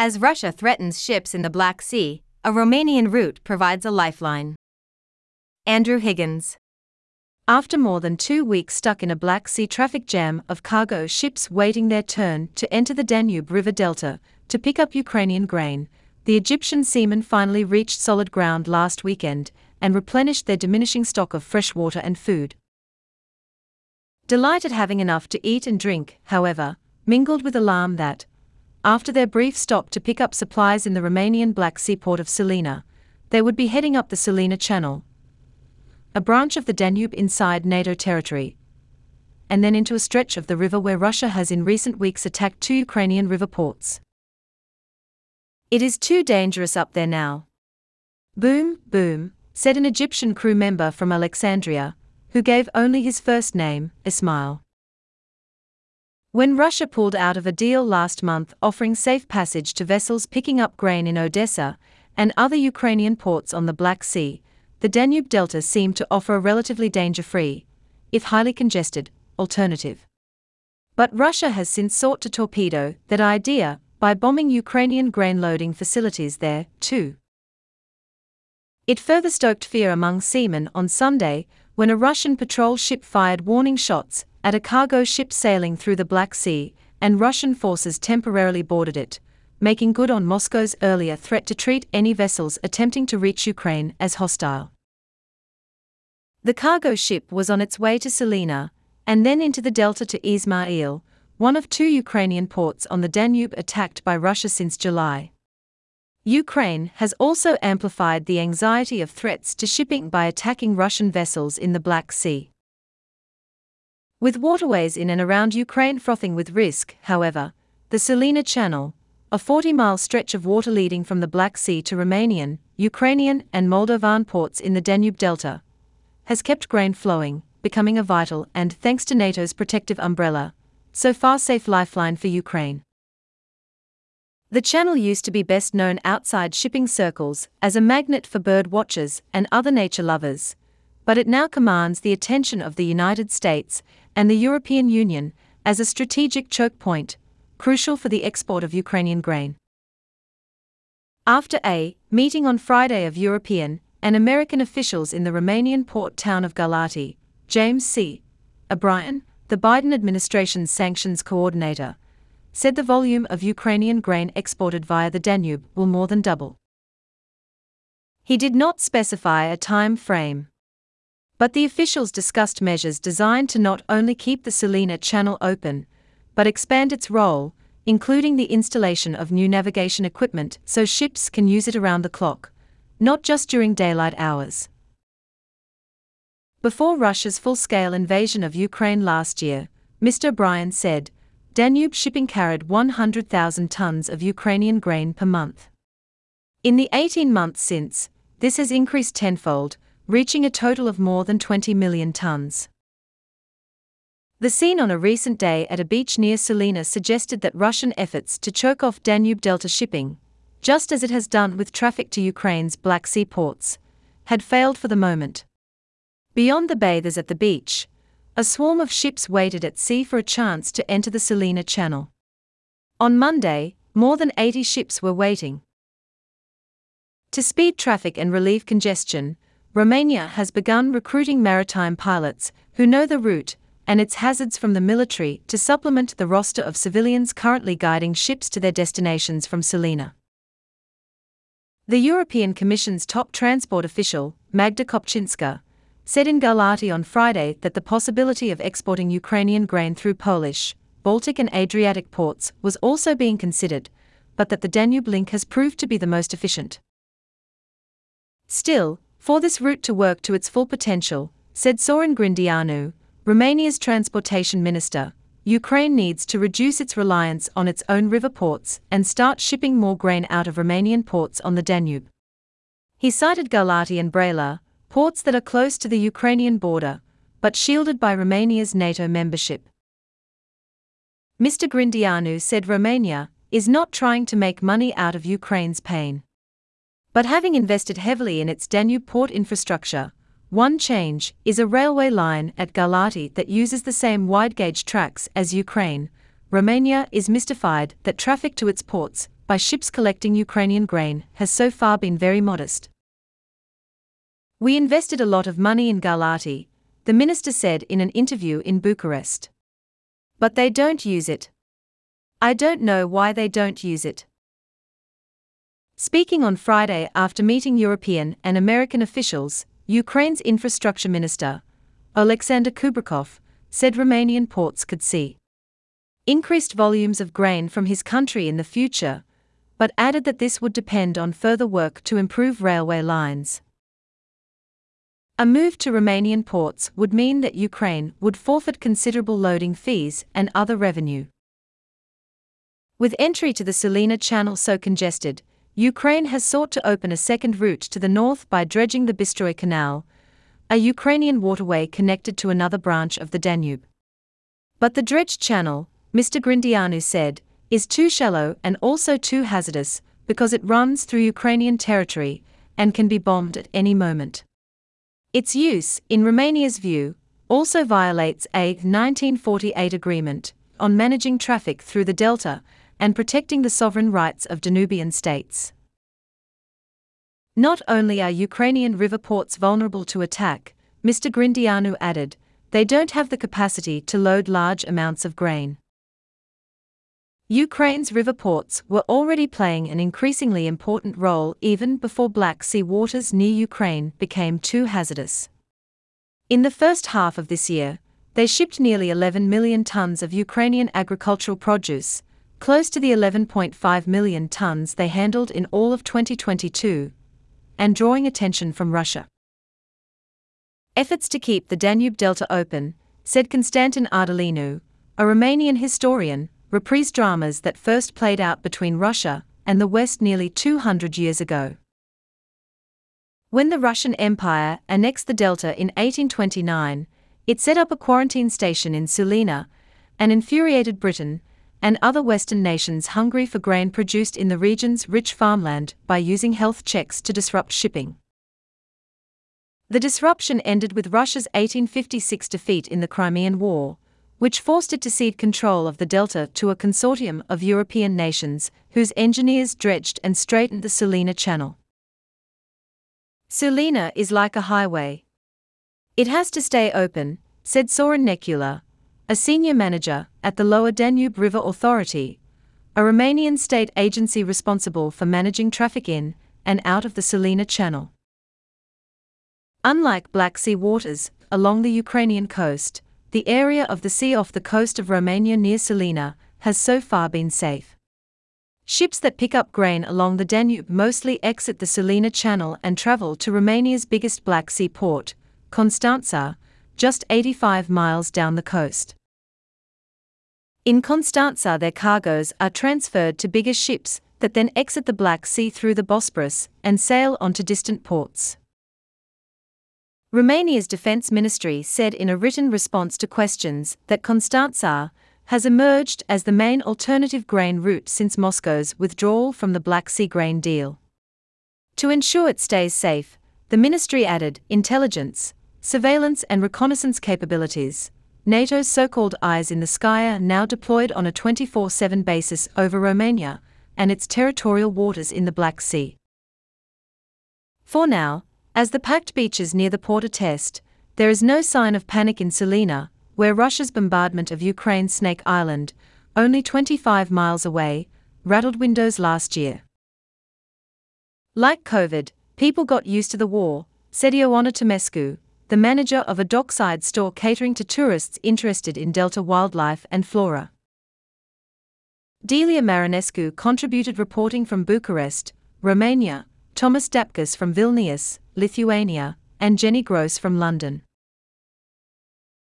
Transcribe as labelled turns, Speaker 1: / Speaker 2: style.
Speaker 1: As Russia threatens ships in the Black Sea, a Romanian route provides a lifeline. Andrew Higgins.
Speaker 2: After more than two weeks stuck in a Black Sea traffic jam of cargo ships waiting their turn to enter the Danube River Delta to pick up Ukrainian grain, the Egyptian seamen finally reached solid ground last weekend and replenished their diminishing stock of fresh water and food. Delight at having enough to eat and drink, however, mingled with alarm that, after their brief stop to pick up supplies in the Romanian Black Sea port of Sulina, they would be heading up the Sulina Channel, a branch of the Danube inside NATO territory, and then into a stretch of the river where Russia has in recent weeks attacked two Ukrainian river ports. It is too dangerous up there now. Boom, boom, said an Egyptian crew member from Alexandria, who gave only his first name, Ismail. When Russia pulled out of a deal last month offering safe passage to vessels picking up grain in Odessa and other Ukrainian ports on the Black Sea, the Danube Delta seemed to offer a relatively danger free, if highly congested, alternative. But Russia has since sought to torpedo that idea by bombing Ukrainian grain loading facilities there, too. It further stoked fear among seamen on Sunday when a Russian patrol ship fired warning shots at a cargo ship sailing through the Black Sea, and Russian forces temporarily boarded it, making good on Moscow's earlier threat to treat any vessels attempting to reach Ukraine as hostile. The cargo ship was on its way to Sulina, and then into the delta to Izmail, one of two Ukrainian ports on the Danube attacked by Russia since July. Ukraine has also amplified the anxiety of threats to shipping by attacking Russian vessels in the Black Sea. With waterways in and around Ukraine frothing with risk, however, the Sulina Channel, a 40 mile stretch of water leading from the Black Sea to Romanian, Ukrainian, and Moldovan ports in the Danube Delta, has kept grain flowing, becoming a vital and, thanks to NATO's protective umbrella, so far safe lifeline for Ukraine. The channel used to be best known outside shipping circles as a magnet for bird watchers and other nature lovers, but it now commands the attention of the United States and the European Union as a strategic choke point, crucial for the export of Ukrainian grain. After a meeting on Friday of European and American officials in the Romanian port town of Galati, James C. O'Brien, the Biden administration's sanctions coordinator, said the volume of Ukrainian grain exported via the Danube will more than double. He did not specify a time frame. But the officials discussed measures designed to not only keep the Sulina Channel open, but expand its role, including the installation of new navigation equipment so ships can use it around the clock, not just during daylight hours. Before Russia's full scale invasion of Ukraine last year, Mr. O'Brien said, Danube shipping carried 100,000 tons of Ukrainian grain per month. In the 18 months since, this has increased tenfold, reaching a total of more than 20 million tons. The scene on a recent day at a beach near Sulina suggested that Russian efforts to choke off Danube Delta shipping, just as it has done with traffic to Ukraine's Black Sea ports, had failed for the moment. Beyond the bathers at the beach, a swarm of ships waited at sea for a chance to enter the Sulina Channel. On Monday, more than 80 ships were waiting. To speed traffic and relieve congestion, Romania has begun recruiting maritime pilots who know the route and its hazards from the military to supplement the roster of civilians currently guiding ships to their destinations from Sulina. The European Commission's top transport official, Magda Kopczynska, said in Galati on Friday that the possibility of exporting Ukrainian grain through Polish, Baltic, and Adriatic ports was also being considered, but that the Danube link has proved to be the most efficient. Still, for this route to work to its full potential, said Sorin Grindeanu, Romania's transportation minister, Ukraine needs to reduce its reliance on its own river ports and start shipping more grain out of Romanian ports on the Danube. He cited Galati and Braila, ports that are close to the Ukrainian border, but shielded by Romania's NATO membership. Mr. Grindeanu said Romania is not trying to make money out of Ukraine's pain. But having invested heavily in its Danube port infrastructure, one change is a railway line at Galati that uses the same wide gauge tracks as Ukraine. Romania is mystified that traffic to its ports by ships collecting Ukrainian grain has so far been very modest. We invested a lot of money in Galati, the minister said in an interview in Bucharest. But they don't use it. I don't know why they don't use it. Speaking on Friday after meeting European and American officials, Ukraine's infrastructure minister, Alexander Kubrakov, said Romanian ports could see increased volumes of grain from his country in the future, but added that this would depend on further work to improve railway lines. A move to Romanian ports would mean that Ukraine would forfeit considerable loading fees and other revenue. With entry to the Sulina Channel so congested, Ukraine has sought to open a second route to the north by dredging the Bystroy Canal, a Ukrainian waterway connected to another branch of the Danube. But the dredged channel, Mr. Grindeanu said, is too shallow and also too hazardous because it runs through Ukrainian territory and can be bombed at any moment. Its use, in Romania's view, also violates a 1948 agreement on managing traffic through the delta and protecting the sovereign rights of Danubian states. Not only are Ukrainian river ports vulnerable to attack, Mr. Grindeanu added, they don't have the capacity to load large amounts of grain. Ukraine's river ports were already playing an increasingly important role even before Black Sea waters near Ukraine became too hazardous. In the first half of this year, they shipped nearly 11 million tons of Ukrainian agricultural produce, close to the 11.5 million tons they handled in all of 2022, and drawing attention from Russia. Efforts to keep the Danube Delta open, said Constantin Ardeleanu, a Romanian historian, reprise dramas that first played out between Russia and the West nearly 200 years ago. When the Russian Empire annexed the Delta in 1829, it set up a quarantine station in Sulina and infuriated Britain and other Western nations hungry for grain produced in the region's rich farmland by using health checks to disrupt shipping. The disruption ended with Russia's 1856 defeat in the Crimean War, which forced it to cede control of the delta to a consortium of European nations whose engineers dredged and straightened the Sulina Channel. Sulina is like a highway. It has to stay open, said Sorin Necula, a senior manager at the Lower Danube River Authority, a Romanian state agency responsible for managing traffic in and out of the Sulina Channel. Unlike Black Sea waters along the Ukrainian coast, the area of the sea off the coast of Romania near Sulina has so far been safe. Ships that pick up grain along the Danube mostly exit the Sulina Channel and travel to Romania's biggest Black Sea port, Constanța, just 85 miles down the coast. In Constanța, their cargoes are transferred to bigger ships that then exit the Black Sea through the Bosporus and sail on to distant ports. Romania's defense ministry said in a written response to questions that Constanța has emerged as the main alternative grain route since Moscow's withdrawal from the Black Sea grain deal. To ensure it stays safe, the ministry added intelligence, surveillance, and reconnaissance capabilities, NATO's so called Eyes in the Sky are now deployed on a 24 7 basis over Romania and its territorial waters in the Black Sea. For now, as the packed beaches near the port attest, there is no sign of panic in Sulina, where Russia's bombardment of Ukraine's Snake Island, only 25 miles away, rattled windows last year. Like COVID, people got used to the war, said Ioana Tomescu, the manager of a dockside store catering to tourists interested in Delta wildlife and flora. Delia Marinescu contributed reporting from Bucharest, Romania, Thomas Dapkus from Vilnius, Lithuania, and Jenny Gross from London.